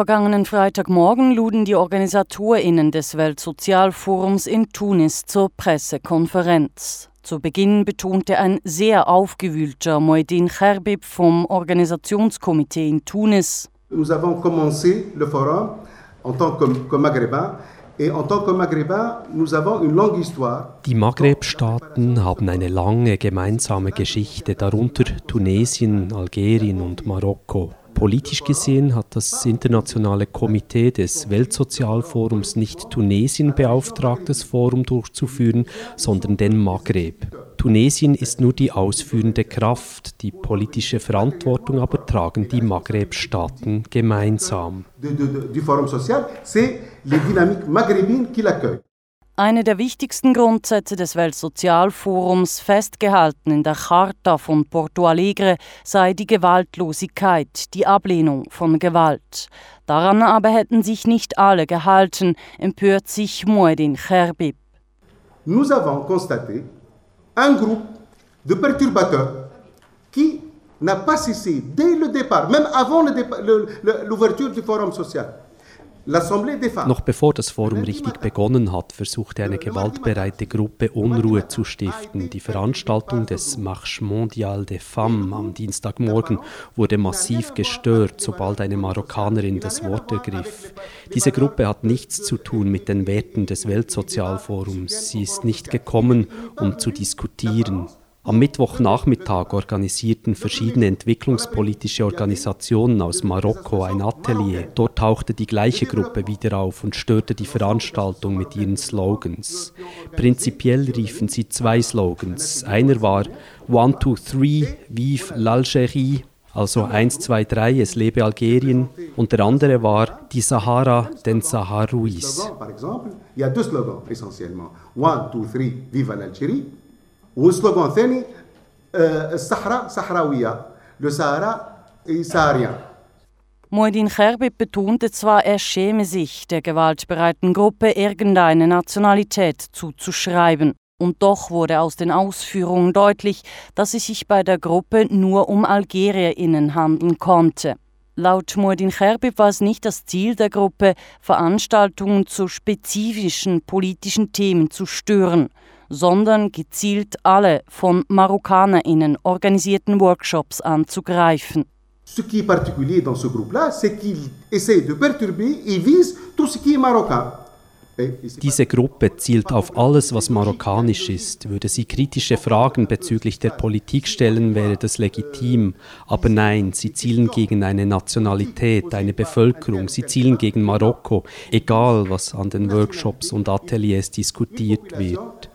vergangenen Freitagmorgen luden die OrganisatorInnen des Weltsozialforums in Tunis zur Pressekonferenz. Zu Beginn betonte ein sehr aufgewühlter Moedin Cherbib vom Organisationskomitee in Tunis. Nous avons commencé le forum en tant que, que Maghrébins die Maghreb-Staaten haben eine lange gemeinsame Geschichte, darunter Tunesien, Algerien und Marokko. Politisch gesehen hat das internationale Komitee des Weltsozialforums nicht Tunesien beauftragt, das Forum durchzuführen, sondern den Maghreb. Tunesien ist nur die ausführende Kraft, die politische Verantwortung aber tragen die Maghreb-Staaten gemeinsam. Du Forum social, c'est les dynamiques. Eine der wichtigsten Grundsätze des Weltsozialforums, festgehalten in der Charta von Porto Alegre, sei die Gewaltlosigkeit, die Ablehnung von Gewalt. Daran aber hätten sich nicht alle gehalten, empört sich Muedin Cherbib. Nous avons constaté un groupe de perturbateurs qui n'a pas cessé dès le départ, même avant l'ouverture du Forum social, noch bevor das Forum richtig begonnen hat, versuchte eine gewaltbereite Gruppe Unruhe zu stiften. Die Veranstaltung des Marche Mondial des Femmes am Dienstagmorgen wurde massiv gestört, sobald eine Marokkanerin das Wort ergriff. Diese Gruppe hat nichts zu tun mit den Werten des Weltsozialforums. Sie ist nicht gekommen, um zu diskutieren. Am Mittwochnachmittag organisierten verschiedene entwicklungspolitische Organisationen aus Marokko ein Atelier. Dort tauchte die gleiche Gruppe wieder auf und störte die Veranstaltung mit ihren Slogans. Prinzipiell riefen sie zwei Slogans. Einer war One, Two, Three, Vive l'Algérie, also 1, 2, 3, es lebe Algerien. Und der andere war die Sahara den Saharouis. Il y a deux slogans essentiellement. One, two, three, vive l'Algérie. والسلوغان الثاني الصحراء صحراوية le Sahara est saharien. Muedin Cherbib betonte zwar, er schäme sich, der gewaltbereiten Gruppe irgendeine Nationalität zuzuschreiben. Und doch wurde aus den Ausführungen deutlich, dass es sich bei der Gruppe nur um AlgerierInnen handeln konnte. Laut Muedin Cherbib war es nicht das Ziel der Gruppe, Veranstaltungen zu spezifischen politischen Themen zu stören sondern gezielt alle von MarokkanerInnen organisierten Workshops anzugreifen. Ce qui est particulier dans ce groupe-là, c'est qu'il essaie de perturber et vise tout ce qui est marocain. Diese Gruppe zielt auf alles, was marokkanisch ist. Würde sie kritische Fragen bezüglich der Politik stellen, wäre das legitim. Aber nein, sie zielen gegen eine Nationalität, eine Bevölkerung. Sie zielen gegen Marokko, egal was an den Workshops und Ateliers diskutiert wird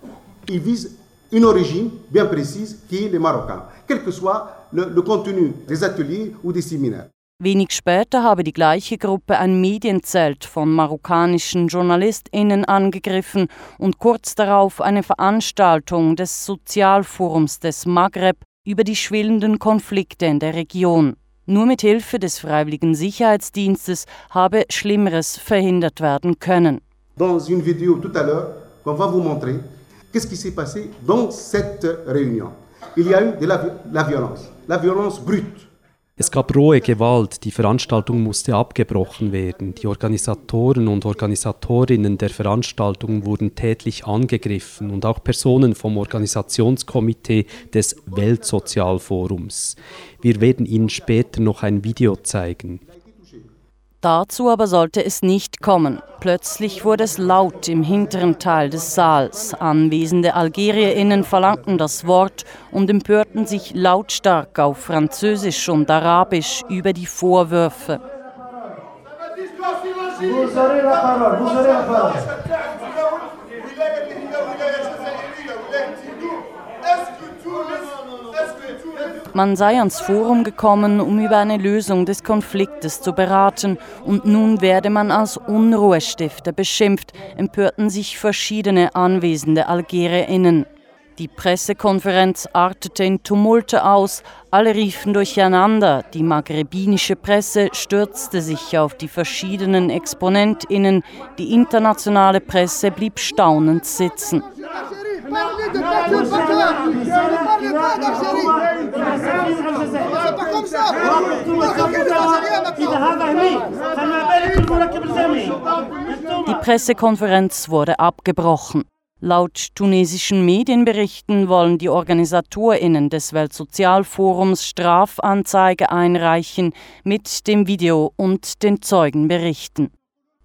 il vise une origine bien précise qui est les Marocains, quel que soit le, le contenu des ateliers ou des séminaires. Wenig später habe die gleiche Gruppe ein Medienzelt von marokkanischen JournalistInnen angegriffen und kurz darauf eine Veranstaltung des Sozialforums des Maghreb über die schwellenden Konflikte in der Region. Nur mit Hilfe des Freiwilligen Sicherheitsdienstes habe Schlimmeres verhindert werden können. Dans une vidéo tout à l'heure qu'on va vous montrer, Qu'est-ce qui s'est passé dans cette réunion Il y a eu de la, la violence, la violence brute. Es gab rohe Gewalt, die Veranstaltung musste abgebrochen werden. Die Organisatoren und Organisatorinnen der Veranstaltung wurden tätlich angegriffen und auch Personen vom Organisationskomitee des Weltsozialforums. Wir werden Ihnen später noch ein Video zeigen. Dazu aber sollte es nicht kommen. Plötzlich wurde es laut im hinteren Teil des Saals. Anwesende Algerierinnen verlangten das Wort und empörten sich lautstark auf Französisch und Arabisch über die Vorwürfe. Vous aurez la parole, vous aurez la parole. Man sei ans Forum gekommen, um über eine Lösung des Konfliktes zu beraten, und nun werde man als Unruhestifter beschimpft, empörten sich verschiedene anwesende Algerierinnen. Die Pressekonferenz artete in Tumulte aus, alle riefen durcheinander, die maghrebinische Presse stürzte sich auf die verschiedenen Exponentinnen, die internationale Presse blieb staunend sitzen. Parlez de cœur Ne parlez pas d'Algérie C'est pas comme ça Die Pressekonferenz wurde abgebrochen. Laut tunesischen Medienberichten wollen die Organisatorinnen des Weltsozialforums Strafanzeige einreichen mit dem Video und den Zeugenberichten.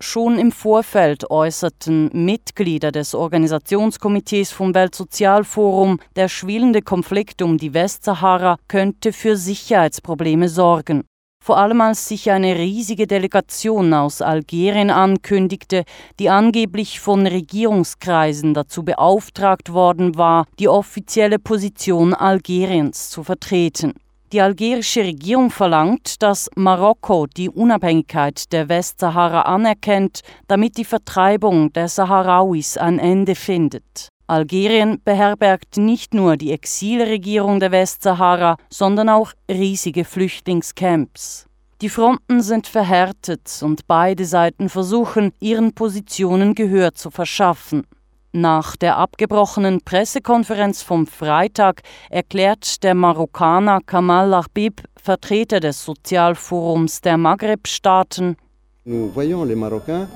Schon im Vorfeld äußerten Mitglieder des Organisationskomitees vom Weltsozialforum, der schwelende Konflikt um die Westsahara könnte für Sicherheitsprobleme sorgen. Vor allem als sich eine riesige Delegation aus Algerien ankündigte, die angeblich von Regierungskreisen dazu beauftragt worden war, die offizielle Position Algeriens zu vertreten. Die algerische Regierung verlangt, dass Marokko die Unabhängigkeit der Westsahara anerkennt, damit die Vertreibung der Saharauis ein Ende findet. Algerien beherbergt nicht nur die Exilregierung der Westsahara, sondern auch riesige Flüchtlingscamps. Die Fronten sind verhärtet und beide Seiten versuchen, ihren Positionen Gehör zu verschaffen. Nach der abgebrochenen Pressekonferenz vom Freitag erklärt der Marokkaner Kamal Lachbib, Vertreter des Sozialforums der Maghreb-Staaten, Nous voyons les Marocains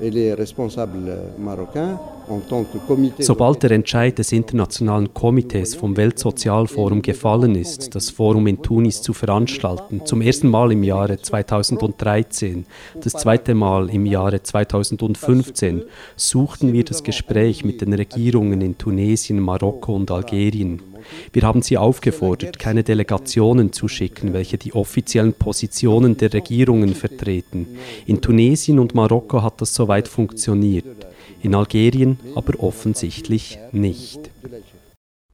et les responsables marocains Sobald der Entscheid des Internationalen Komitees vom Weltsozialforum gefallen ist, das Forum in Tunis zu veranstalten, zum ersten Mal im Jahre 2013, das zweite Mal im Jahre 2015, suchten wir das Gespräch mit den Regierungen in Tunesien, Marokko und Algerien. Wir haben sie aufgefordert, keine Delegationen zu schicken, welche die offiziellen Positionen der Regierungen vertreten. In Tunesien und Marokko hat das soweit funktioniert in Algerien aber offensichtlich nicht.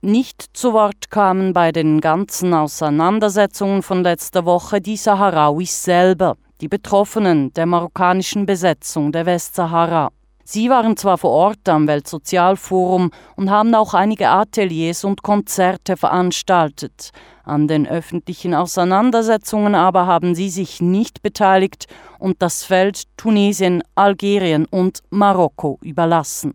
Nicht zu Wort kamen bei den ganzen Auseinandersetzungen von letzter Woche die Saharauis selber, die Betroffenen der marokkanischen Besetzung der Westsahara. Sie waren zwar vor Ort am Weltsozialforum und haben auch einige Ateliers und Konzerte veranstaltet. An den öffentlichen Auseinandersetzungen aber haben sie sich nicht beteiligt und das Feld Tunesien, Algerien und Marokko überlassen.